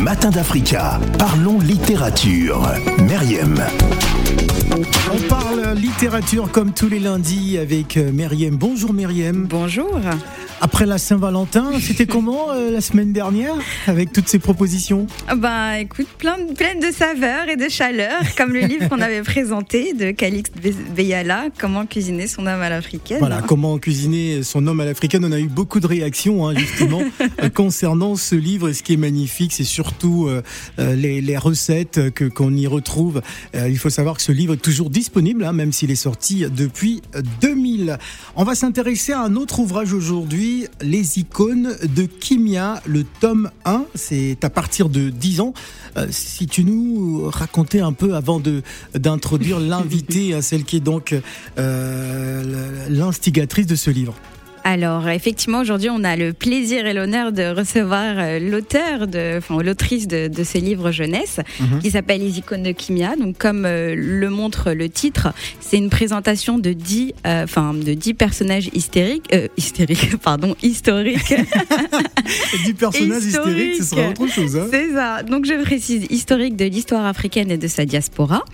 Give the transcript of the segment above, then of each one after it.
Les matins d'Africa. Parlons littérature. Meriem. On parle littérature comme tous les lundis avec euh, Meriem. Bonjour Meriem. Bonjour. Après la Saint-Valentin, c'était comment euh, la semaine dernière avec toutes ces propositions? Bah écoute, plein de, plein de saveurs et de chaleur, comme le livre qu'on avait présenté de Calix Beyala, Comment cuisiner son homme à l'africaine. Voilà, comment cuisiner son homme à l'africaine. On a eu beaucoup de réactions hein, justement concernant ce livre. Et ce qui est magnifique, c'est surtout euh, les, les, recettes que qu'on y retrouve. il faut savoir que ce livre est toujours disponible, hein, même s'il est sorti depuis 2000. On va s'intéresser à un autre ouvrage aujourd'hui les icônes de Kimia, le tome 1. C'est à partir de 10 ans. Euh, si tu nous racontais un peu avant d'introduire l'invité, à celle qui est donc euh, l'instigatrice de ce livre. Alors, effectivement, aujourd'hui, on a le plaisir et l'honneur de recevoir euh, l'auteur, de, enfin, l'autrice de, de, ce livre jeunesse, mhm. qui s'appelle Les icônes de Kimia. Donc, comme euh, le montre le titre, c'est une présentation de dix, euh, enfin, de dix personnages hystériques, hystériques, pardon, historiques. dix personnages hystériques, ce sera autre chose. Hein c'est ça. Donc, je précise, historique de l'histoire africaine et de sa diaspora.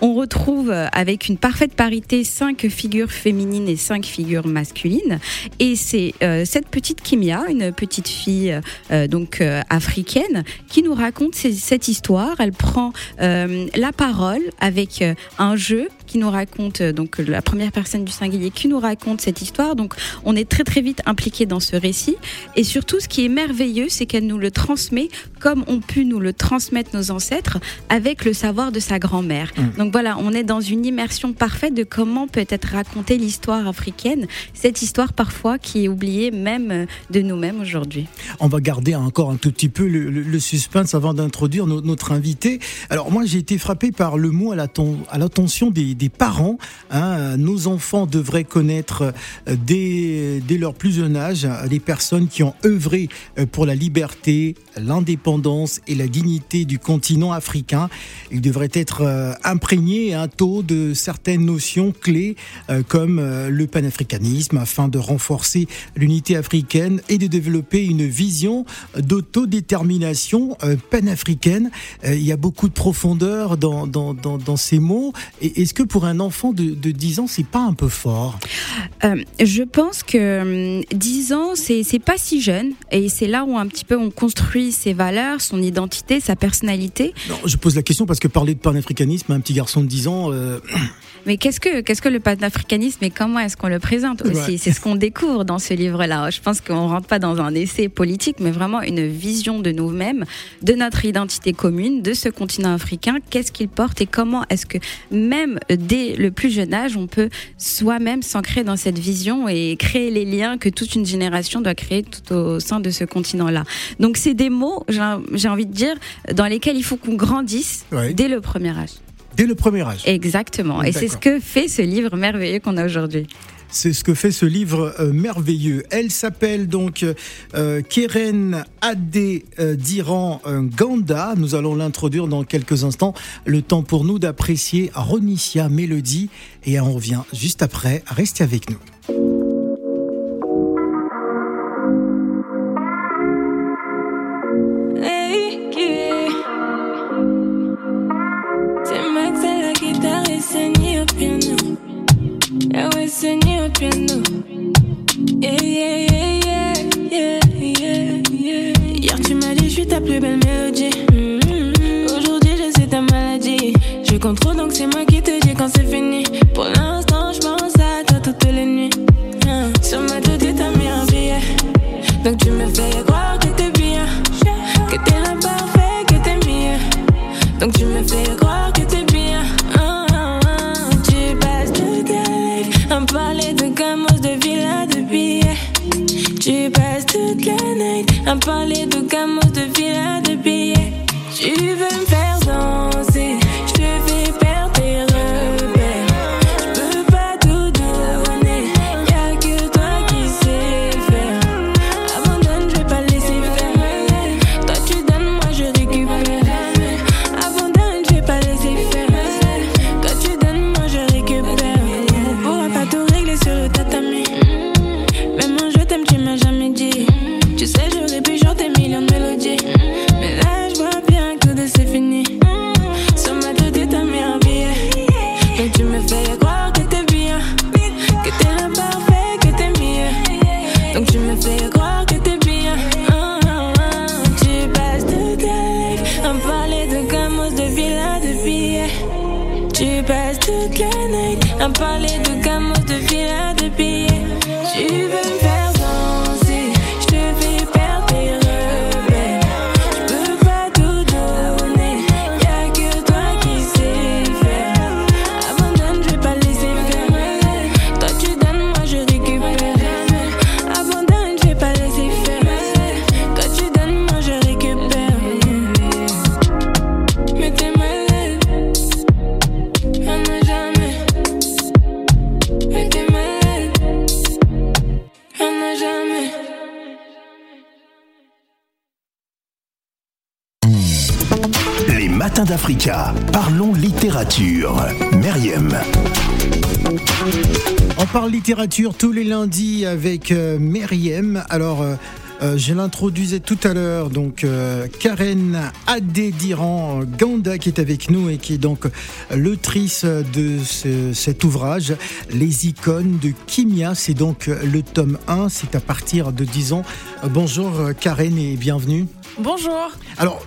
On retrouve avec une parfaite parité cinq figures féminines et cinq figures masculines. Et c'est euh, cette petite Kimia, une petite fille euh, donc euh, africaine, qui nous raconte cette histoire. Elle prend la parole avec un jeu qui nous raconte donc la première personne du singulier qui nous raconte cette histoire. Donc on est très très vite impliqué dans ce récit. Et surtout, ce qui est merveilleux, c'est qu'elle nous le transmet comme ont pu nous le transmettre nos ancêtres avec le savoir de sa grand-mère. Mmh. Donc voilà, on est dans une immersion parfaite de comment peut être racontée l'histoire africaine, cette histoire parfois qui est oublié même de nous-mêmes aujourd'hui. On va garder encore un tout petit peu le, suspense avant d'introduire notre invité. Alors moi j'ai été frappé par le mot à l'attention des, des, parents. Hein. Nos enfants devraient connaître euh, dès, dès leur plus jeune âge les personnes qui ont œuvré euh, pour la liberté, l'indépendance et la dignité du continent africain. Ils devraient être euh, imprégnés un taux de certaines notions clés comme le panafricanisme afin de renforcer l'unité africaine et de développer une vision d'autodétermination euh, panafricaine. Euh, il y a beaucoup de profondeur dans, dans, dans, ces mots. Est-ce que pour un enfant de, de 10 ans, c'est pas un peu fort? Euh, Je pense que 10 hum, ans, c'est pas si jeune. Et c'est là où un petit peu on construit ses valeurs, son identité, sa personnalité. Non, je pose la question parce que parler de panafricanisme à un petit garçon de 10 ans. Mais qu'est-ce que, qu'est-ce que le panafricanisme et comment est-ce qu'on le présente aussi? C'est ce qu'on découvre dans ce livre-là. Je pense qu'on rentre pas dans un essai politique, mais vraiment une vision de nous-mêmes, de notre identité commune, de ce continent africain. Qu'est-ce qu'il porte et comment est-ce que même dès le plus jeune âge, on peut soi-même s'ancrer dans cette vision et créer les liens que toute une génération doit créer tout au sein de ce continent-là. Donc c'est des mots, j'ai envie de dire, dans lesquels il faut qu'on grandisse dès le premier âge. Dès le premier âge. Exactement. Et c'est ce que fait ce livre merveilleux qu'on a aujourd'hui. C'est ce que fait ce livre euh, merveilleux. Elle s'appelle donc euh, Keren Adé euh, d'Iran Ganda. Nous allons l'introduire dans quelques instants. Le temps pour nous d'apprécier Ronicia Mélodie. Et on revient juste après. Restez avec nous. Piano. Yeah, yeah, yeah, yeah, yeah, yeah. Hier, tu m'as dit, je suis ta plus belle mélodie. Mm-hmm. Aujourd'hui, je suis ta maladie. Je contrôle, donc c'est moi qui te dis quand c'est fini. Pour l'instant, je pense à toi toutes les nuits. Uh. Sur ma tête, t'as mis un billet. Donc tu me fais croire à parler de gamos, parle littérature tous les lundis avec euh, Meriem. Alors. Euh, euh, je l'introduisais tout à l'heure, donc Karen Adédiran Ganda qui est avec nous et qui est donc l'autrice de cet ouvrage, Les icônes de Kimia. C'est donc le tome 1, c'est à partir de 10 ans. bonjour Karen et bienvenue. Bonjour. Alors,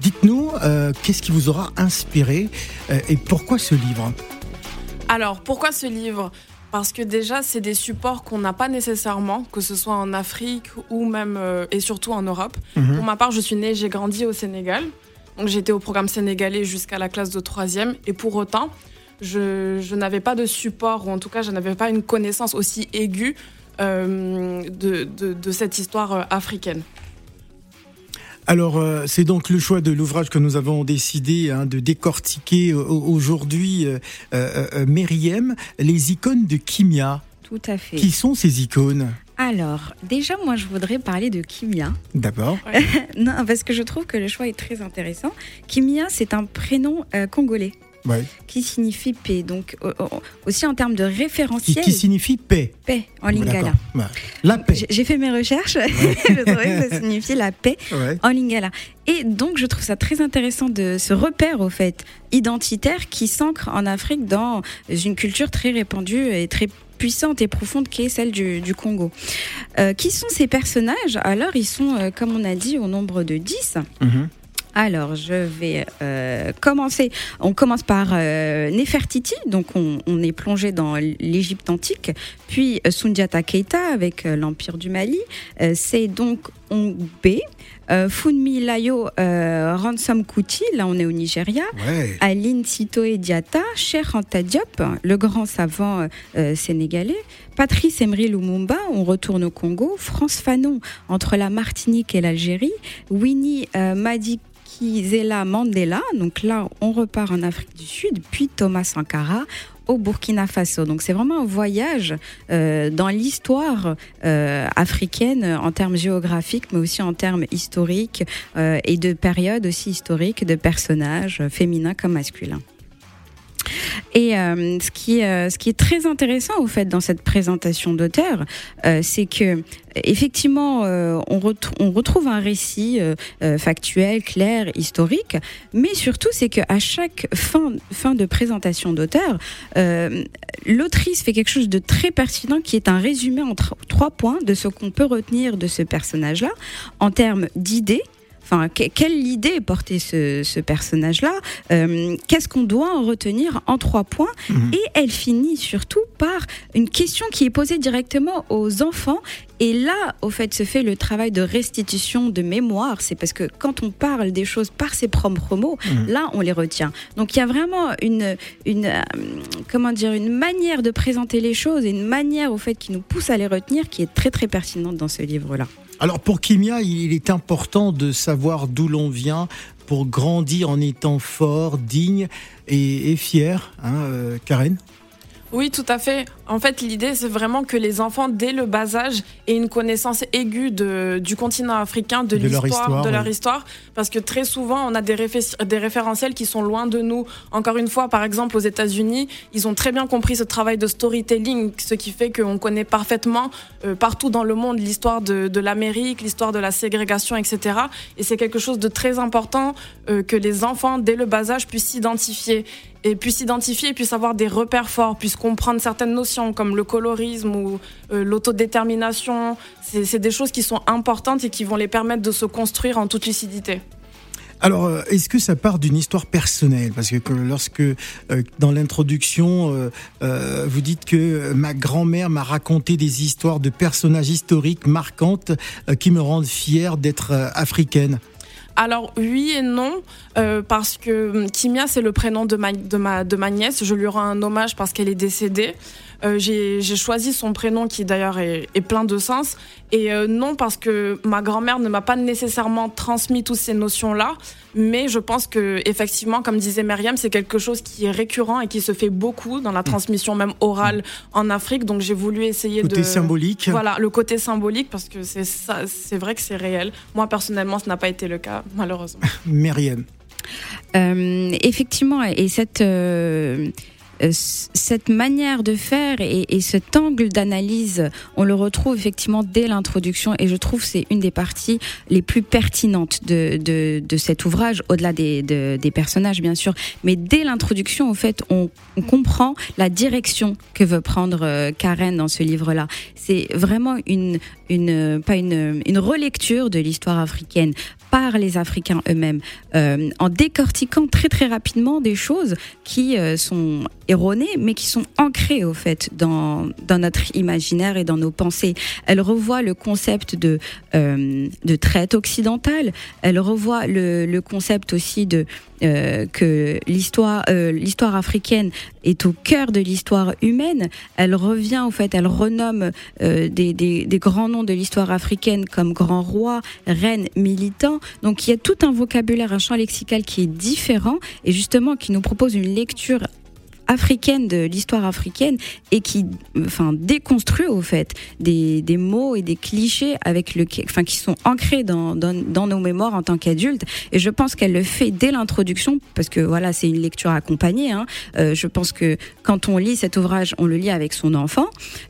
Dites-nous, euh, qu'est-ce qui vous aura inspiré euh, et pourquoi ce livre? Alors, pourquoi ce livre? Parce que déjà, c'est des supports qu'on n'a pas nécessairement, que ce soit en Afrique ou même euh, et surtout en Europe. Mhm. Pour ma part, je suis née, j'ai grandi au Sénégal. Donc j'étais au programme sénégalais jusqu'à la classe de troisième. Et pour autant, je, n'avais pas de support, ou en tout cas, je n'avais pas une connaissance aussi aiguë de, cette histoire africaine. Alors, euh, c'est donc le choix de l'ouvrage que nous avons décidé hein, de décortiquer euh, aujourd'hui, euh, euh les icônes de Kimia. Tout à fait. Qui sont ces icônes? Alors, déjà, moi, je voudrais parler de Kimia. D'abord. non, parce que je trouve que le choix est très intéressant. Kimia, c'est un prénom congolais qui signifie paix. Donc, aussi en termes de référentiel. Qui, signifie paix. Paix en lingala. La paix. J'ai fait mes recherches. je trouvais que ça signifie la paix en lingala. Et donc, je trouve ça très intéressant de ce repère, au fait, identitaire qui s'ancre en Afrique dans une culture très répandue et très puissante et profonde qui est celle du, Congo. Euh, qui sont ces personnages? Alors, ils sont, euh, comme on a dit, au nombre de 10. Alors, je vais euh, commencer. On commence par euh, Nefertiti, donc on, est plongé dans l'Égypte antique, puis euh, Sundiata Keita avec l'Empire du Mali. c'est donc Ongbe, Funmi Layo Ransom Kuti, là on est au Nigeria, Aline Sitoé Diata, Cher Anta Diop, le grand savant sénégalais, Patrice Emery Lumumba, on retourne au Congo, France Fanon entre la Martinique et l'Algérie, Winnie Madik Zela Mandela. Donc là, on repart en Afrique du Sud, puis Thomas Sankara au Burkina Faso. Donc c'est vraiment un voyage euh, dans l'histoire euh, africaine en termes géographiques, mais aussi en termes historiques euh, et de périodes aussi historiques de personnages féminins comme masculins. Et euh, ce, qui, euh, ce qui est très intéressant au fait dans cette présentation d'auteur, euh, c'est que effectivement on, on, retrouve un récit factuel, clair, historique, mais surtout c'est qu'à chaque fin, fin de présentation d'auteur, l'autrice fait quelque chose de très pertinent qui est un résumé en trois points de ce qu'on peut retenir de ce personnage-là en termes d'idées Enfin, quelle idée portait ce, ce personnage-là? Euh, Qu'est-ce qu'on doit en retenir en trois points? Mhm. Et elle finit surtout par une question qui est posée directement aux enfants. Et là, au fait, se fait le travail de restitution de mémoire. C'est parce que quand on parle des choses par ses propres mots, mhm. là, on les retient. Donc, il y a vraiment une, une, euh, comment dire, une manière de présenter les choses et une manière, au fait, qui nous pousse à les retenir, qui est très, très pertinente dans ce livre-là. Alors pour Kimia, il est important de savoir d'où l'on vient pour grandir en étant fort, digne et, fier, hein, euh, Karen? Oui, tout à fait. En fait, l'idée, c'est vraiment que les enfants, dès le bas âge, aient une connaissance aiguë de, du continent africain, de, l'histoire, de leur histoire. Parce que très souvent, on a des, des référentiels qui sont loin de nous. Encore une fois, par exemple, aux États-Unis, ils ont très bien compris ce travail de storytelling, ce qui fait qu'on connaît parfaitement euh, partout dans le monde l'histoire de, de l'Amérique, l'histoire de la ségrégation, etc. Et c'est quelque chose de très important euh, que les enfants, dès le bas âge, puissent s'identifier et puissent s'identifier, puissent avoir des repères forts, puissent comprendre certaines notions comme le colorisme ou euh, l'autodétermination. C'est des choses qui sont importantes et qui vont les permettre de se construire en toute lucidité. Alors, euh, est-ce que ça part d'une histoire personnelle? Parce que lorsque, euh, dans l'introduction, euh, vous dites que ma grand-mère m'a raconté des histoires de personnages historiques marquantes qui me rendent fière d'être africaine. Alors oui et non, parce que Kimia c'est le prénom de ma, de, ma, de ma nièce. Je lui rends un hommage parce qu'elle est décédée. Euh, j'ai choisi son prénom qui d'ailleurs est, plein de sens. Et euh, non parce que ma grand-mère ne m'a pas nécessairement transmis toutes ces notions-là, mais je pense que effectivement, comme disait Myriam, c'est quelque chose qui est récurrent et qui se fait beaucoup dans la transmission même orale en Afrique. Donc j'ai voulu essayer côté de symbolique. Voilà, le côté symbolique parce que c'est c'est vrai que c'est réel. Moi personnellement, ce n'a pas été le cas malheureusement. Myriam. Euh, effectivement, et cette euh, cette manière de faire et, cet angle d'analyse, on le retrouve effectivement dès l'introduction et je trouve c'est une des parties les plus pertinentes de, cet ouvrage, au-delà des, personnages bien sûr, mais dès l'introduction, au fait, on, comprend la direction que veut prendre euh, Karen dans ce livre-là. C'est vraiment une, une, pas une, une relecture de l'histoire africaine par les Africains eux-mêmes, euh, en décortiquant très très rapidement des choses qui sont erronées, mais qui sont ancrées au fait dans, dans notre imaginaire et dans nos pensées. Elle revoit le concept de, euh, de traite occidentale, elle revoit le, le concept aussi de euh, que l'histoire euh, l'histoire africaine est au cœur de l'histoire humaine. Elle revient au fait, elle renomme euh, des, des, des, grands noms de l'histoire africaine comme grands rois, reines, militants. Donc il y a tout un vocabulaire, un champ lexical qui est différent et justement qui nous propose une lecture africaine de l'histoire africaine et qui enfin déconstruit au fait des, des mots et des clichés avec le enfin qui sont ancrés dans, dans, nos mémoires en tant qu'adultes et je pense qu'elle le fait dès l'introduction parce que voilà c'est une lecture accompagnée hein. Euh, je pense que quand on lit cet ouvrage on le lit avec son enfant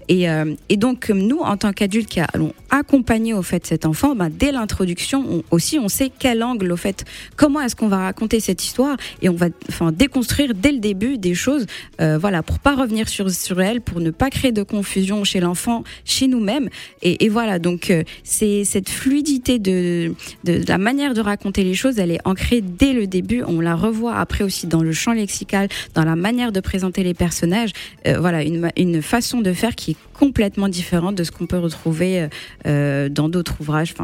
et, euh, et donc nous en tant qu'adultes qui allons accompagner au fait cet enfant bah, dès l'introduction aussi on sait quel angle au fait comment est-ce qu'on va raconter cette histoire et on va enfin déconstruire dès le début des choses euh, voilà, pour pas revenir sur, sur elle, pour ne pas créer de confusion chez l'enfant, chez nous-mêmes. Et, voilà, donc euh, c'est cette fluidité de, de, la manière de raconter les choses, elle est ancrée dès le début. On la revoit après aussi dans le champ lexical, dans la manière de présenter les personnages. Euh, voilà, une, une façon de faire qui est complètement différente de ce qu'on peut retrouver dans d'autres ouvrages,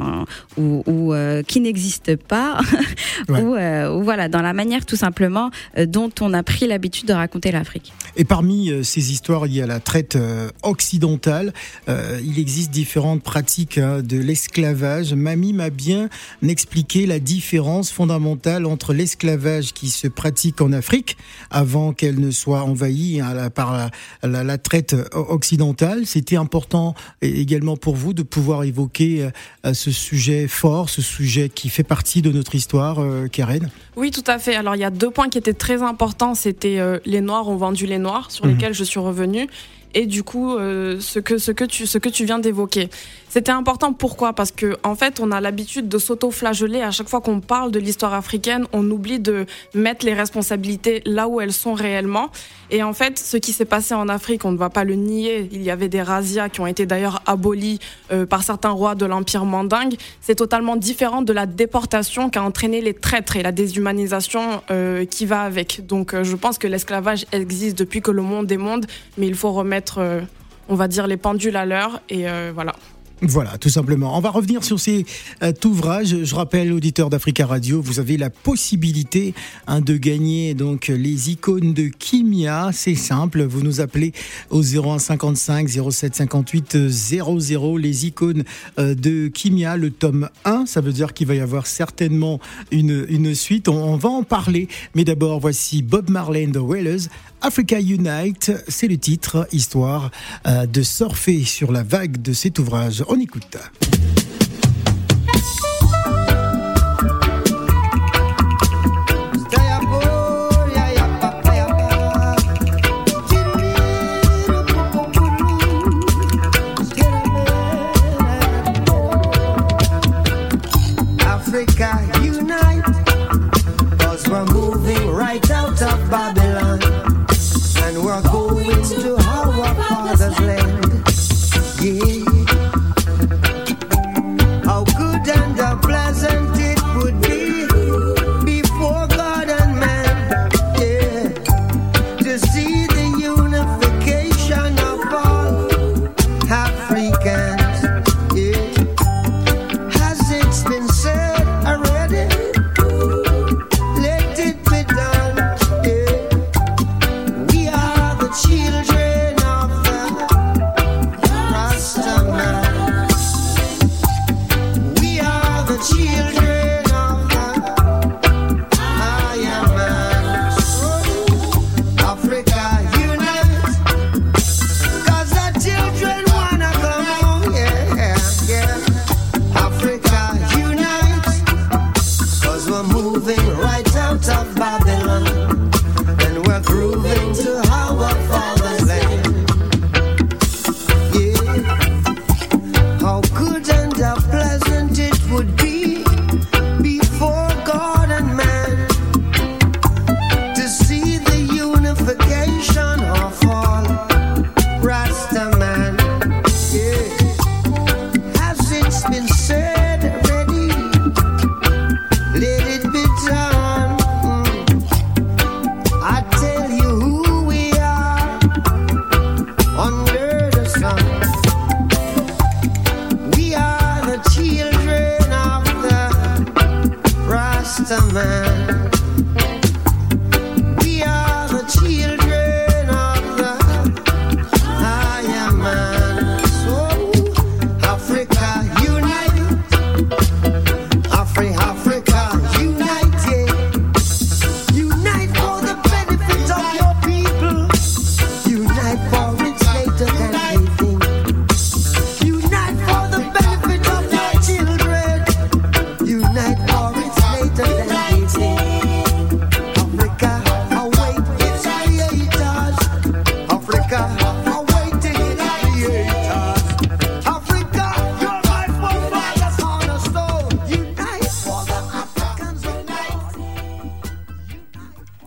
ou, ou qui n'existent pas, ou, voilà, dans la manière tout simplement dont on a pris l'habitude de raconter l'Afrique. Et parmi euh, ces histoires, il y a la traite euh, occidentale. Euh, il existe différentes pratiques hein, de l'esclavage. Mamie m'a bien expliqué la différence fondamentale entre l'esclavage qui se pratique en Afrique avant qu'elle ne soit envahie hein, par la, traite occidentale. C'était important également pour vous de pouvoir évoquer ce sujet fort, ce sujet qui fait partie de notre histoire, Karen? Oui, tout à fait. Alors il y a deux points qui étaient très importants. C'était les Noirs ont vendu les noirs, sur mhm. lesquels je suis revenue, et du coup euh, ce que ce que tu ce que tu viens d'évoquer. C'était important pourquoi? Parce que en fait, on a l'habitude de s'auto-flageller à chaque fois qu'on parle de l'histoire africaine, on oublie de mettre les responsabilités là où elles sont réellement. Et en fait, ce qui s'est passé en Afrique, on ne va pas le nier, il y avait des razzias qui ont été d'ailleurs abolies euh, par certains rois de l'empire mandingue. C'est totalement différent de la déportation qui a entraîné les traîtres et la déshumanisation euh, qui va avec. Donc euh, je pense que l'esclavage existe depuis que le monde est monde, mais il faut remettre on va dire les pendules à l'heure et voilà. Voilà, tout simplement. On va revenir sur cet euh, ouvrage. Je rappelle, auditeur d'Africa Radio, vous avez la possibilité hein, de gagner donc les icônes de Kimia. C'est simple, vous nous appelez au 0155 0758 00 les icônes euh, de Kimia, le tome 1. Ça veut dire qu'il va y avoir certainement une, une suite. On, va en parler. Mais d'abord, voici Bob Marley and the Wailers. Africa Unite, c'est le titre, histoire euh, de surfer sur la vague de cet ouvrage. On écoute.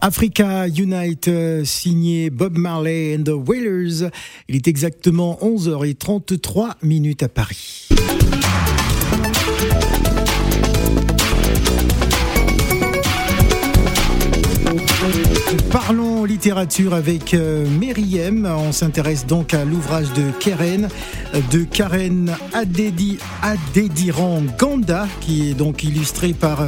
Africa Unite, signé Bob Marley and the Wailers. Il est exactement 11h33 minutes à Paris. Littérature avec euh, Meriem. On s'intéresse donc à l'ouvrage de Keren, de Karen Adedi, Adediran Ganda, qui est donc illustré par euh,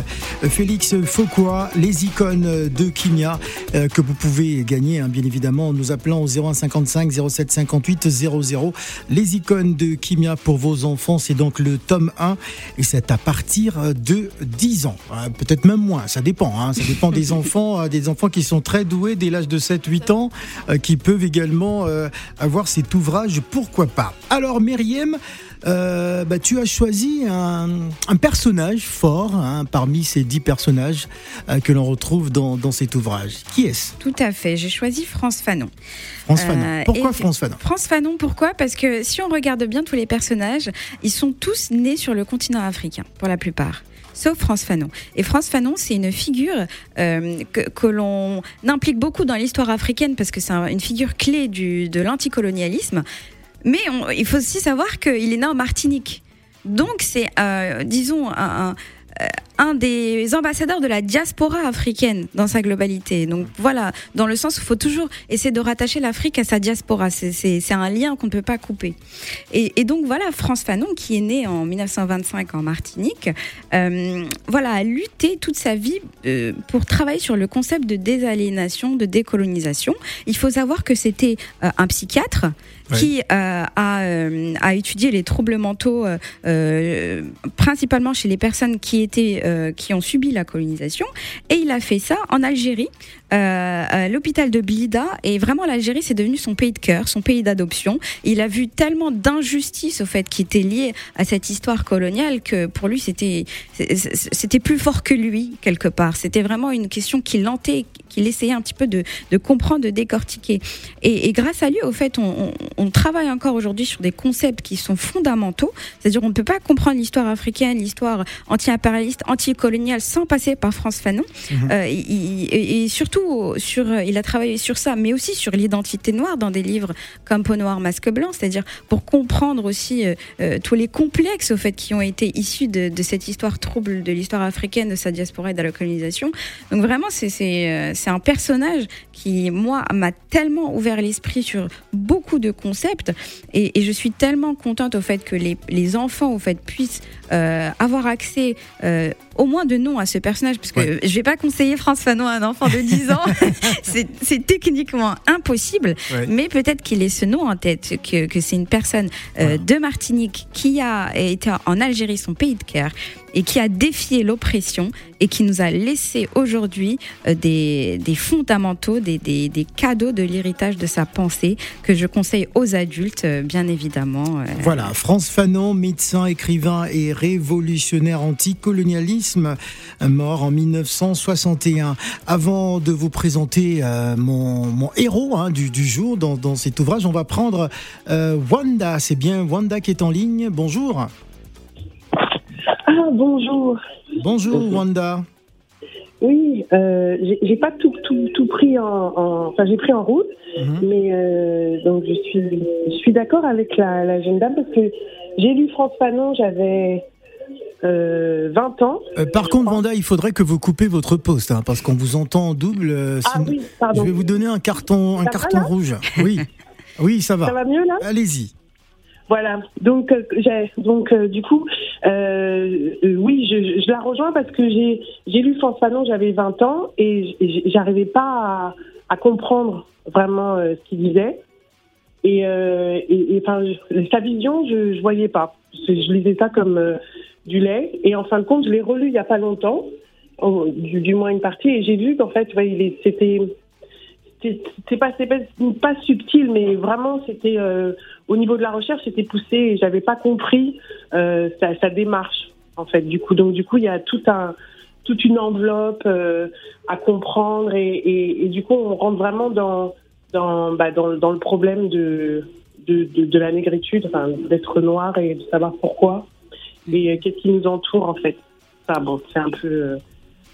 Félix Foucault, les icônes de Kimia, euh, que vous pouvez gagner, hein, bien évidemment, en nous appelant au 0155 07 58 00. Les icônes de Kimia pour vos enfants, c'est donc le tome 1, et c'est à partir de 10 ans. Peut-être même moins, ça dépend. hein. Ça dépend des enfants, des enfants qui sont très doués dès l'âge de 7-8 ans, euh, qui peuvent également euh, avoir cet ouvrage, pourquoi pas. Alors, Myriam, euh, bah, tu as choisi un, un personnage fort hein, parmi ces 10 personnages euh, que l'on retrouve dans, dans cet ouvrage. Qui est-ce? Tout à fait, j'ai choisi France Fanon. France Fanon. Euh, Pourquoi France Fanon? France Fanon, pourquoi? Parce que si on regarde bien tous les personnages, ils sont tous nés sur le continent africain, pour la plupart. Sauf France Fanon. Et France Fanon, c'est une figure euh, que, l'on implique beaucoup dans l'histoire africaine parce que c'est un- une figure clé du, de l'anticolonialisme. Mais il faut aussi savoir qu'il est né en Martinique. Donc c'est, euh, disons, un, un- euh, un des ambassadeurs de la diaspora africaine dans sa globalité. Donc voilà, dans le sens où il faut toujours essayer de rattacher l'Afrique à sa diaspora. C'est- un lien qu'on ne peut pas couper. Et, et donc voilà, France Fanon, qui est né en 1925 en Martinique, euh, voilà, a lutté toute sa vie euh, pour travailler sur le concept de désaliénation, de décolonisation. Il faut savoir que c'était euh, un psychiatre Ouais. qui a, a étudié les troubles mentaux principalement chez les personnes qui étaient euh, qui ont subi la colonisation. Et il a fait ça en Algérie euh, l'hôpital de Blida et vraiment l'Algérie c'est devenu son pays de cœur son pays d'adoption. Il a vu tellement d'injustices au fait qui étaient liées à cette histoire coloniale que pour lui c'était c'était plus fort que lui quelque part. C'était vraiment une question qui l'hantait qu'il essayait un petit peu de, de comprendre de décortiquer. Et, et grâce à lui au fait on, on, on travaille encore aujourd'hui sur des concepts qui sont fondamentaux. C'est-à-dire on ne peut pas comprendre l'histoire africaine l'histoire anti-impérialiste anti-coloniale sans passer par France Fanon. Euh, il- et, et surtout sur il a travaillé sur ça mais aussi sur l'identité noire dans des livres comme Peau noire masque blanc. C'est-à-dire pour comprendre aussi euh, euh, tous les complexes au fait qui ont été issus de, de cette histoire trouble de l'histoire africaine de sa diaspora et de la colonisation. Donc vraiment c'est c'est un personnage qui moi m'a tellement ouvert l'esprit sur beaucoup de concepts. Et, et je suis tellement contente au fait que les, les enfants au fait puissent euh, avoir accès euh, au moins de nom à ce personnage parce que Ouais. je vais pas conseiller France Fanon à un enfant de 10 ans c'est techniquement impossible Ouais. mais peut-être qu'il ait ce nom en tête que, que c'est une personne euh, de Martinique qui a été en Algérie son pays de cœur et qui a défié l'oppression et qui nous a laissé aujourd'hui euh, des, des fondamentaux, des, des, des cadeaux de l'héritage de sa pensée que je conseille aux adultes, euh, bien évidemment. Voilà, France Fanon, médecin, écrivain et révolutionnaire anticolonialisme, mort en 1961. Avant de vous présenter euh, mon, mon héros hein, du, du jour dans, dans cet ouvrage, on va prendre euh, Wanda. C'est bien Wanda qui est en ligne. Bonjour. Ah, bonjour. Bonjour Wanda. Oui, euh, j'ai pas tout, tout, tout pris en, en- enfin j'ai pris en route, Mhm. mais euh, donc je suis, je suis d'accord avec la, la jeune dame parce que j'ai lu France Fanon, j'avais euh, 20 ans. Euh, par contre, Wanda, il faudrait que vous coupez votre poste hein, parce qu'on vous entend en double. euh, Ah sinon- oui, Je pardon. vais vous donner un carton, un Ça carton rouge. Oui, oui, ça va. Ça va mieux là Allez-y. Voilà. Donc, euh, donc euh, du coup, euh, oui, je, la rejoins parce que j'ai, lu France Fanon, j'avais 20 ans et j'arrivais pas à, comprendre vraiment ce qu'il disait. Et, enfin, sa vision, je, je voyais pas. Je, lisais ça comme du lait. Et en fin de compte, je l'ai relu il y a pas longtemps, du, moins une partie, et j'ai vu qu'en fait, c'était pas, subtil, mais vraiment, c'était euh, au niveau de la recherche, c'était poussé et j'avais pas compris euh, sa, démarche, en fait. Du coup, donc du coup, il y a toute une enveloppe euh, à comprendre et, du coup, on rentre vraiment dans, bah, le problème de, la négritude, d'être noir et de savoir pourquoi et qu'est-ce qui nous entoure, en fait? Ça, bon, c'est un peu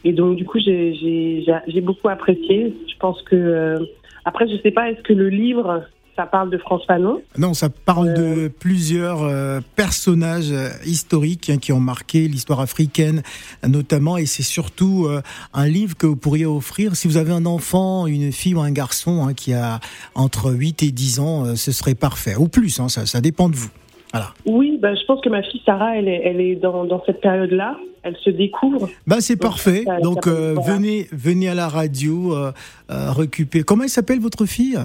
et donc, du coup, j'ai beaucoup apprécié. Je pense que. Euh, après, je ne sais pas, est-ce que le livre, ça parle de France Fanon? Non, ça parle de euh. plusieurs euh, personnages historiques hein, qui ont marqué l'histoire africaine, notamment. Et c'est surtout un livre que vous pourriez offrir si vous avez un enfant, une fille ou un garçon hein, qui a entre 8 et 10 ans, ce serait parfait. Ou plus, hein, ça, ça dépend de vous. Oui, bah, je pense que ma fille Sarah, elle est, elle est dans, dans cette période-là. Elle se découvre. Bah, c'est parfait. Donc, euh, venez, venez à la radio euh, euh, récupérer. Comment elle s'appelle votre fille?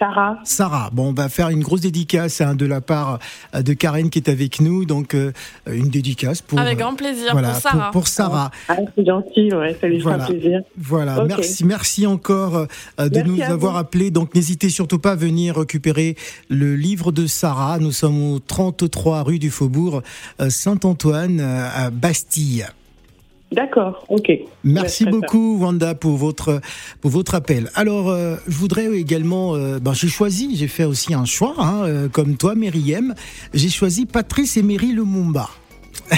Sarah. Sarah. Bon, on va faire une grosse dédicace hein, de la part euh, de Karen qui est avec nous. Donc, euh, une dédicace pour. Avec grand plaisir pour Sarah. Pour, Sarah. Ah, c'est gentil, ouais, ça lui voilà. fera plaisir. Voilà, merci, merci encore euh, de nous avoir appelés. Donc, n'hésitez surtout pas à venir récupérer le livre de Sarah. Nous sommes au 33 rue du Faubourg Saint-Antoine à Bastille. D'accord, ok. Merci beaucoup Wanda pour votre pour votre appel. Alors euh, je voudrais également, euh, ben, j'ai choisi, j'ai fait aussi un choix, hein, euh, comme toi Myriam, j'ai choisi Patrice Emery Lumumba.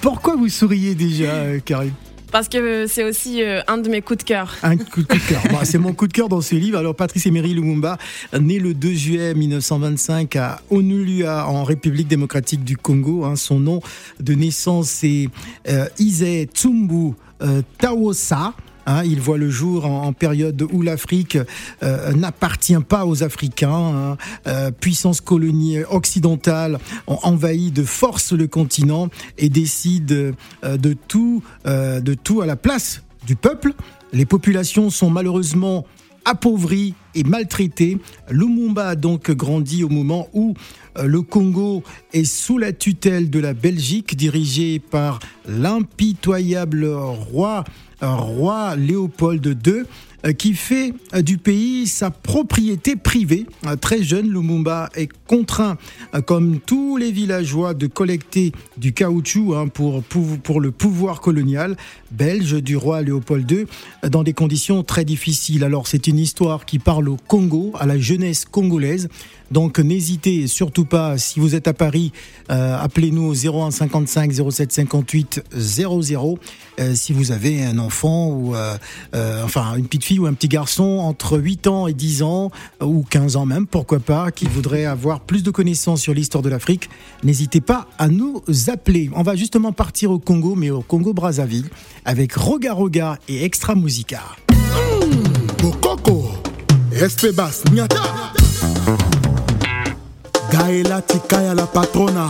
pourquoi vous souriez déjà, Karim parce que c'est aussi euh, un de mes coups de cœur. Un coup de cœur. c'est mon coup de cœur dans ce livre. Alors, Patrice Emery Lumumba, né le 2 juillet 1925 à Onulua, en République démocratique du Congo. Hein. son nom de naissance est euh, Ise Tsumbu euh, Tawosa. Hein, il voit le jour en, période où l'Afrique euh, n'appartient pas aux Africains. Hein. Euh, puissance coloniale occidentale ont envahi de force le continent et décide euh, de tout, de tout à la place du peuple. Les populations sont malheureusement appauvries et maltraitées. Lumumba a donc grandi au moment où le Congo est sous la tutelle de la Belgique, dirigée par l'impitoyable roi roi Léopold II euh, qui fait euh, du pays sa propriété privée. Euh, très jeune, Lumumba est contraint, comme tous les villageois, de collecter du caoutchouc hein, pour, pour, le pouvoir colonial belge du roi Léopold II dans des conditions très difficiles. Alors c'est une histoire qui parle au Congo, à la jeunesse congolaise. Donc n'hésitez surtout pas, si vous êtes à Paris, appelez-nous au 01 55 07 58 00. si vous avez un enfant ou enfin une petite fille ou un petit garçon entre 8 ans et 10 ans, ou 15 ans même, pourquoi pas, qui voudrait avoir plus de connaissances sur l'histoire de l'Afrique, n'hésitez pas à nous appeler. On va justement partir au Congo, mais au Congo-Brazzaville, avec Roga Roga et Extra Musica. Nyata. Gaëla Tikaya la patrona,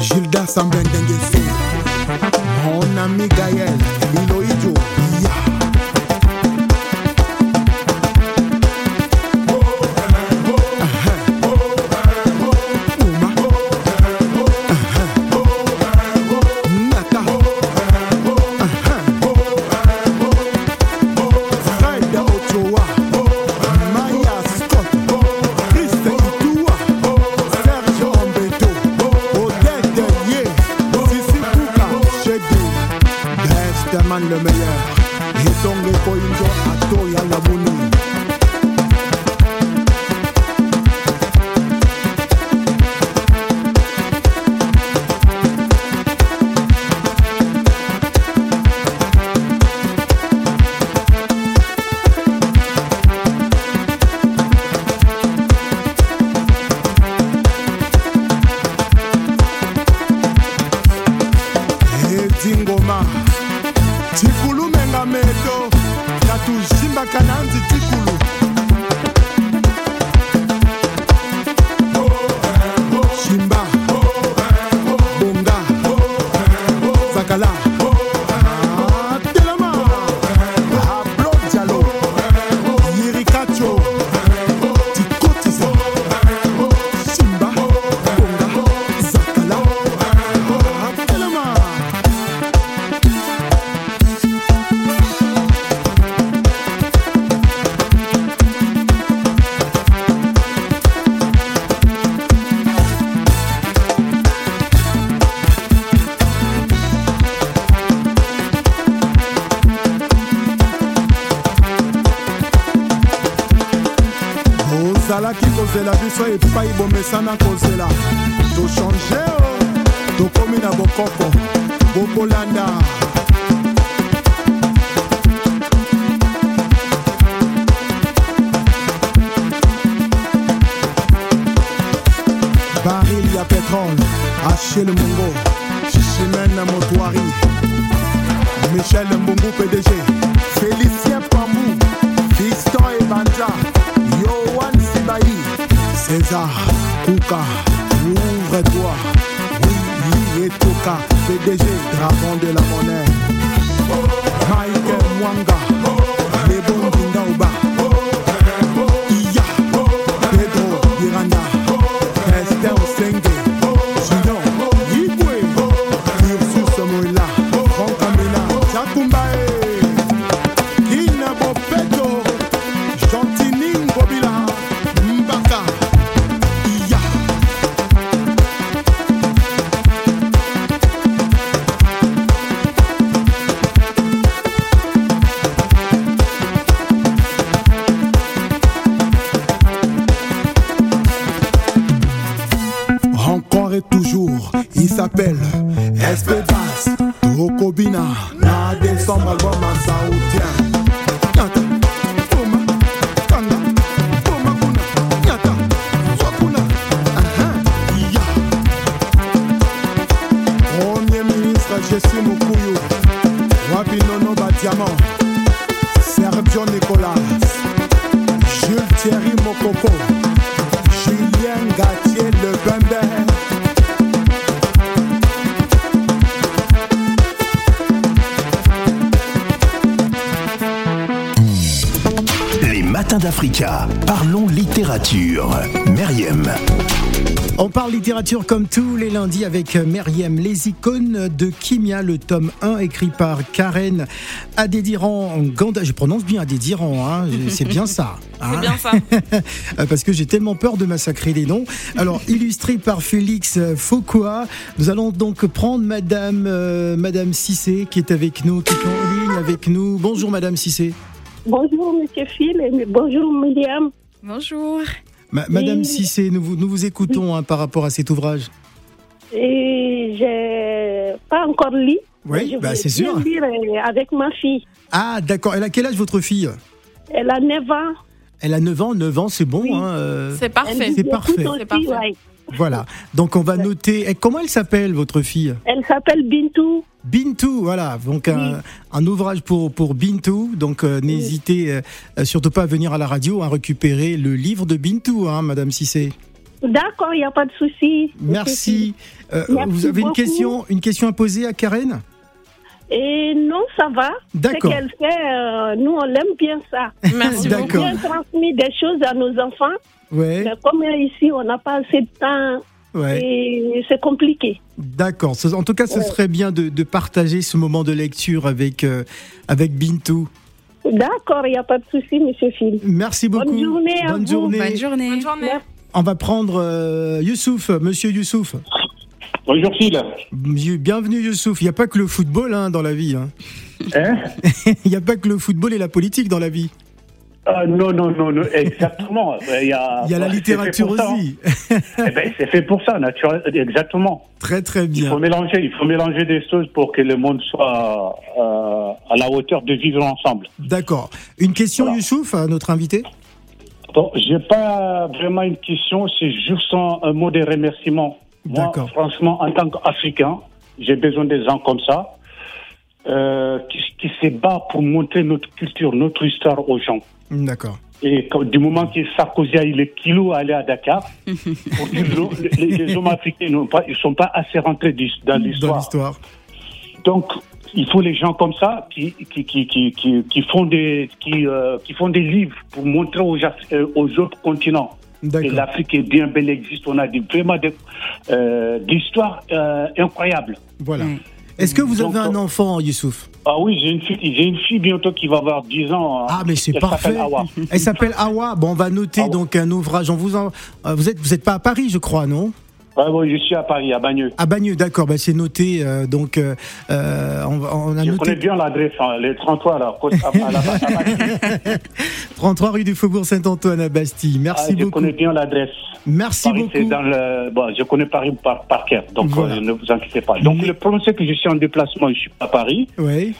Gilda Sambendengese, mon ami Gaël, biso epai bomesana kozela tochange o tokomi na bokoko. Baril ya pétrole achille mongo motoari michel mbungu pdg félicien césar kuka ouvre-toi oui etoka pdg dragon de la monnaie. Michael mwanga il s'appelle Espevas Tokobina, littérature comme tous les lundis avec Meriem, les icônes de Kimia, le tome 1 écrit par Karen Adédiran Ganda. Je prononce bien Adédiran, hein, c'est bien ça. hein. C'est bien ça. Parce que j'ai tellement peur de massacrer les noms. Alors, illustré par Félix Foucault, nous allons donc prendre Madame, euh, Madame Cissé qui est avec nous, qui est en ligne avec nous. Bonjour Madame Cissé. Bonjour, monsieur Phil, et bonjour, Myriam. Bonjour. Ma- Madame. Cissé, nous vous, nous vous écoutons hein, par rapport à cet ouvrage. Et j'ai pas encore lu. Oui, Je bah, c'est sûr. lire euh, avec ma fille. Ah, d'accord. Elle a quel âge votre fille? Elle a 9 ans. Elle a 9 ans, 9 ans, c'est bon. Oui. hein, euh, C'est parfait. C'est parfait. aussi, C'est parfait. ouais. Voilà. Donc on va noter. Et comment elle s'appelle votre fille? Elle s'appelle Bintou. Bintou, voilà. Donc un, un ouvrage pour pour Bintou. Donc euh, n'hésitez euh, surtout pas à venir à la radio à récupérer le livre de Bintou, hein, Madame Cissé. D'accord, il n'y a pas de souci. Merci. Euh, Merci vous avez une question, une question à poser à Karen? Et non, ça va. Ce D'accord. qu'elle fait, euh, nous, on l'aime bien ça. Merci On a D'accord. bien transmis des choses à nos enfants. Ouais, Mais comme ici, on n'a pas assez de temps ouais. et c'est compliqué. D'accord. Ce- En tout cas, ce Ouais. serait bien de, de partager ce moment de lecture avec euh, avec Bintou. D'accord, il n'y a pas de souci, monsieur Phil. Merci beaucoup. Bonne journée à Bonne vous. journée. Bonne journée. Bonne journée. On va prendre euh, Youssouf, Monsieur Youssouf. Bonjour Phil. Bienvenue Youssouf. Il n'y a pas que le football hein, dans la vie. hein. Hein Il n'y a pas que le football et la politique dans la vie. Ah, non, non, non, non, exactement. Il y a, Il y a la littérature ça, hein. aussi. Eh ben, c'est fait pour ça, naturel, exactement. Très très Il faut bien. mélanger, il faut mélanger des choses pour que le monde soit euh, à la hauteur de vivre ensemble. D'accord. Une question Voilà. Youssouf à notre invité? Bon, j'ai pas vraiment une question, c'est juste un, un mot de remerciement. Moi, D'accord. franchement, en tant qu'Africain, j'ai besoin des gens comme ça, euh, qui, qui se battent pour montrer notre culture, notre histoire aux gens. D'accord. Et quand- du moment que Sarkozy a eu le kilo à aller à Dakar, pour dire, l'eau- les, les hommes africains ne sont pas assez rentrés dans Dans l'histoire. Donc, il faut les gens comme ça qui, qui, qui, qui, qui, qui font, des, qui, euh, qui font des livres pour montrer aux, euh, aux autres continents D'accord. l'Afrique est bien belle, existe. On a des, vraiment des, euh, des histoires euh, incroyables. Voilà. Mm. Est-ce que vous Donc, avez un euh, enfant, Youssouf? Ah oui, j'ai une fille, j'ai une fille bientôt qui va avoir 10 ans. hein. Ah, mais c'est parfait. Awa. Elle s'appelle Awa. Bon, on va noter Awa. donc un ouvrage. On vous en... vous êtes vous êtes pas à Paris, je crois, non? Ah oui, je suis à Paris, à Bagneux. À Bagneux, d'accord, bah, c'est noté. Euh, donc, euh, euh on, on, a je noté... connais bien l'adresse, hein, les 33 là, à, à 33 rue du Faubourg Saint-Antoine à Bastille. Merci ah, beaucoup. Je connais bien l'adresse. Merci Paris, beaucoup. Dans le... bon, je connais Paris par, par cœur, donc voilà. euh, ne vous inquiétez pas. Donc, Mais... le problème, c'est que je suis en déplacement, je suis à Paris. Oui.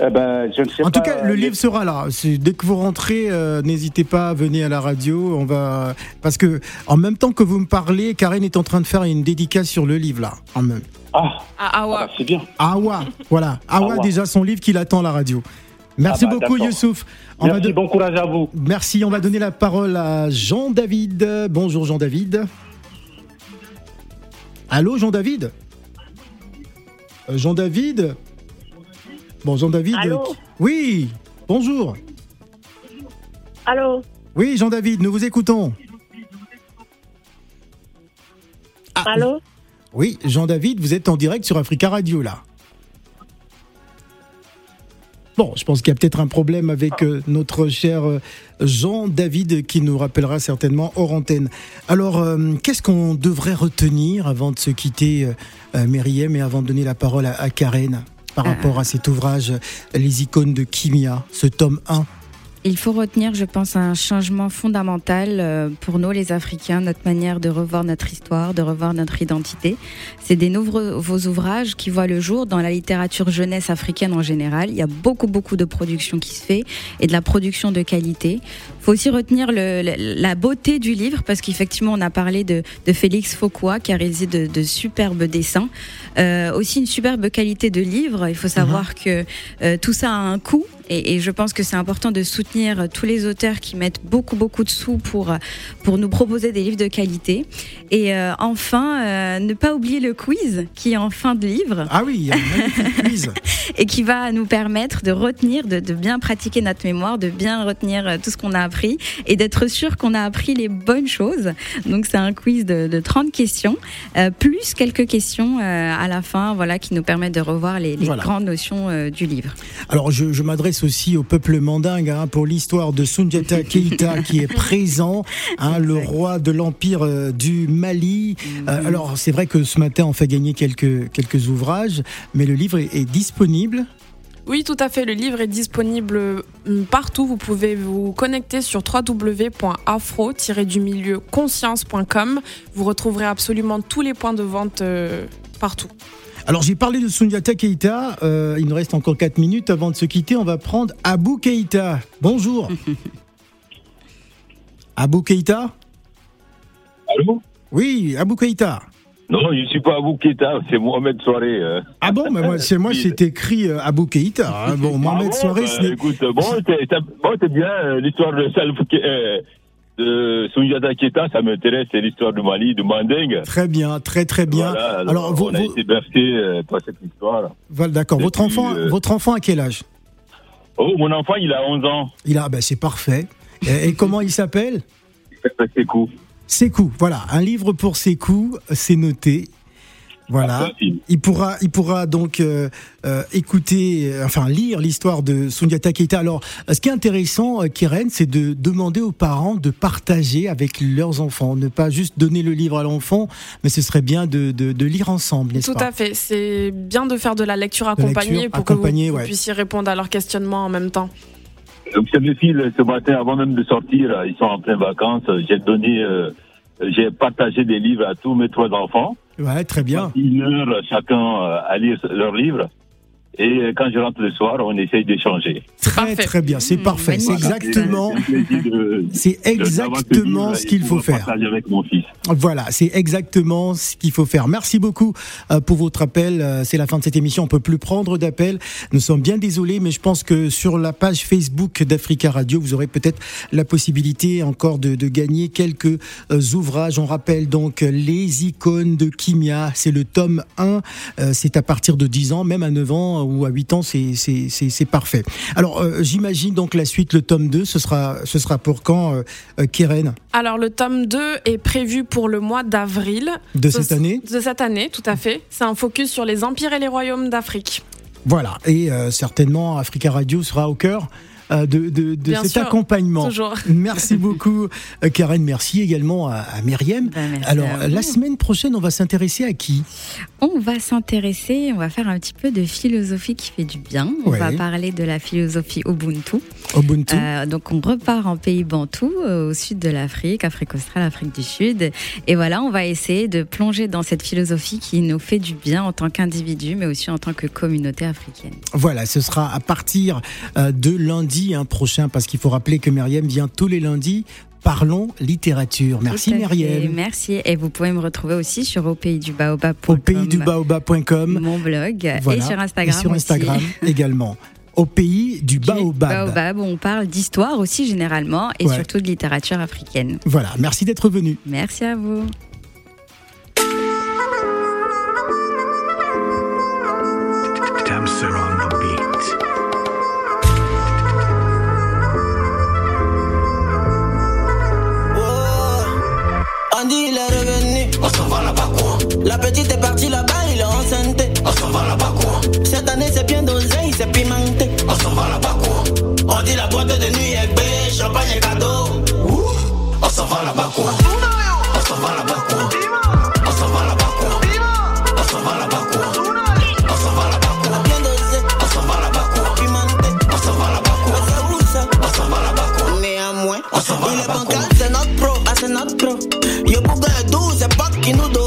Eh ben, je ne sais en pas, tout cas, le livre sera là. Dès que vous rentrez, euh, n'hésitez pas à venir à la radio. On va parce que en même temps que vous me parlez, Karen est en train de faire une dédicace sur le livre là. En même. Ah, ah, ah c'est bien. Awa, voilà. Awa, Awa, déjà son livre qu'il attend à la radio. Merci ah bah, beaucoup Youssouf. On Merci, va de... bon courage à vous. Merci, on va donner la parole à Jean-David. Bonjour Jean-David. Allô Jean-David? Euh, Jean-David? Bon, Jean-David. Allô Oui, bonjour. Allô Oui, Jean-David, nous vous écoutons. Ah, Allô Oui, Jean-David, vous êtes en direct sur Africa Radio, là. Bon, je pense qu'il y a peut-être un problème avec euh, notre cher euh, Jean-David qui nous rappellera certainement hors antenne. Alors, euh, qu'est-ce qu'on devrait retenir avant de se quitter, Myriam, et avant de donner la parole à, à Karen? Par rapport à cet ouvrage Les icônes de Kimia, ce tome 1 il faut retenir, je pense, un changement fondamental pour nous, les Africains, notre manière de revoir notre histoire, de revoir notre identité. C'est des nouveaux ouvrages qui voient le jour dans la littérature jeunesse africaine en général. Il y a beaucoup, beaucoup de production qui se fait et de la production de qualité. Il faut aussi retenir le, la beauté du livre parce qu'effectivement, on a parlé de, de Félix Fauquois qui a réalisé de, de superbes dessins. Euh, aussi une superbe qualité de livre. Il faut savoir mmh. que euh, tout ça a un coût. Et, et je pense que c'est important de soutenir tous les auteurs qui mettent beaucoup beaucoup de sous pour pour nous proposer des livres de qualité. Et euh, enfin, ne pas oublier le quiz qui est en fin de livre. Ah oui, il y a un quiz. et qui va nous permettre de retenir, de, de, bien pratiquer notre mémoire, de bien retenir tout ce qu'on a appris et d'être sûr qu'on a appris les bonnes choses. Donc c'est un quiz de, de 30 questions, euh, plus quelques questions euh, à la fin, voilà, qui nous permettent de revoir les, les voilà. grandes notions euh, du livre. Alors je, je m'adresse aussi au peuple mandingue hein, pour l'histoire de Sundiata Keita qui est présent, hein, le roi de l'empire du Mali. Mm -hmm. alors c'est vrai que ce matin on fait gagner quelques, quelques ouvrages, mais le livre est, est disponible oui, tout à fait. Le livre est disponible partout. Vous pouvez vous connecter sur www.afro-du-milieu conscience.com. Vous retrouverez absolument tous les points de vente euh, partout. Alors j'ai parlé de Sundiata Keita, euh, il nous reste encore 4 minutes avant de se quitter, on va prendre Abou Keita. Bonjour. Abou Keita? Allô? Oui, Abou Keita. Non, je ne suis pas Abou Keita, c'est Mohamed Soiré. Euh. Ah bon, mais moi, c'est moi, c'est écrit euh, Abou Keita. Hein. Bon, Mohamed ah bon, Soiré, bah, ce. Écoute, bon, t'es bien euh, l'histoire de Salf de Keita, ça m'intéresse, c'est l'histoire du Mali, du Manding. Très bien, très très bien. Voilà, alors, alors, vous, on a vous- été bercé euh, par cette histoire. Voilà, d'accord. Votre puis, enfant, euh, votre enfant à quel âge? Oh, mon enfant, il a 11 ans. Il a, ben c'est parfait. Et, et comment il s'appelle? C'est cool. Sekou. Voilà, un livre pour Sekou, c'est noté. Voilà. Il pourra, il pourra donc euh, euh, écouter, euh, enfin lire l'histoire de Sundiata Keita. Alors, ce qui est intéressant, euh, Kiren, c'est de demander aux parents de partager avec leurs enfants, ne pas juste donner le livre à l'enfant, mais ce serait bien de, de, de lire ensemble, n'est-ce Tout pas à fait. C'est bien de faire de la lecture accompagnée lecture pour accompagnée, que vous, vous puissiez répondre à leurs questionnements en même temps. Donc, c'est mes filles, ce matin, avant même de sortir, ils sont en plein vacances. J'ai donné, euh, j'ai partagé des livres à tous mes trois enfants. Ouais, très bien. Une heure chacun euh, à lire leurs livres. Et euh, quand je rentre le soir, on essaye d'échanger. Très parfait. très bien, c'est Mmh, parfait, c'est exactement, C'est exactement ce qu'il faut faire. partager avec mon fils. Voilà, c'est exactement ce qu'il faut faire. Merci beaucoup euh, pour votre appel. Euh, C'est la fin de cette émission. On peut plus prendre d'appels. Nous sommes bien désolés, mais je pense que sur la page Facebook d'Africa Radio, vous aurez peut-être la possibilité encore de, de gagner quelques ouvrages. On rappelle donc les icônes de Kimia. C'est le tome 1. Euh, c'est à partir de 10 ans, même à 9 ans ou à 8 ans, c'est parfait. Alors euh, j'imagine donc la suite, le tome 2, ce sera ce sera pour quand, euh, euh, Keren? Alors, le tome 2 est prévu pour le mois d'avril. de Ce- cette année? De cette année, tout à fait. C'est un focus sur les empires et les royaumes d'Afrique. Voilà, et euh, certainement Africa Radio sera au cœur de, de, de cet accompagnement. Toujours. Merci beaucoup, Karen. Merci également à, à Myriam. Ben, Alors, la semaine prochaine, on va s'intéresser à qui? On va s'intéresser, on va faire un petit peu de philosophie qui fait du bien. On va parler de la philosophie Ubuntu. Ubuntu. donc, on repart en pays bantou, au sud de l'Afrique, Afrique australe, Afrique du Sud. Et voilà, on va essayer de plonger dans cette philosophie qui nous fait du bien en tant qu'individu, mais aussi en tant que communauté africaine. Voilà, ce sera à partir euh, de lundi hein, prochain, parce qu'il faut rappeler que Myriam vient tous les lundis Parlons littérature. Merci Myriam. Merci. Et vous pouvez me retrouver aussi sur au pays du baobab. Au pays du baobab.com. Mon blog. Et sur Instagram. Et sur Instagram également. Au pays du baobab. baobab, on parle d'histoire aussi généralement et surtout de littérature africaine. Voilà, merci d'être venu. Merci à vous. La petite est partie là-bas, il est enceinte. On s'en va là-bas quoi. Cette année c'est bien dosé, il s'est pimenté. On s'en va là-bas quoi. On dit la boîte de nuit est belle, champagne et cadeau. On s'en va là-bas quoi. On s'en va là-bas quoi. On s'en va là-bas quoi. On s'en va là-bas quoi. On s'en va là-bas quoi. Bien dosé. On s'en va là-bas quoi. Pimenté. On s'en va là-bas quoi. C'est où ça On s'en va là-bas quoi. Néanmoins, On s'en va il est là-bas quoi. bancal, c'est notre pro, ah c'est notre pro. Yo est doux, c'est pas qui nous domine,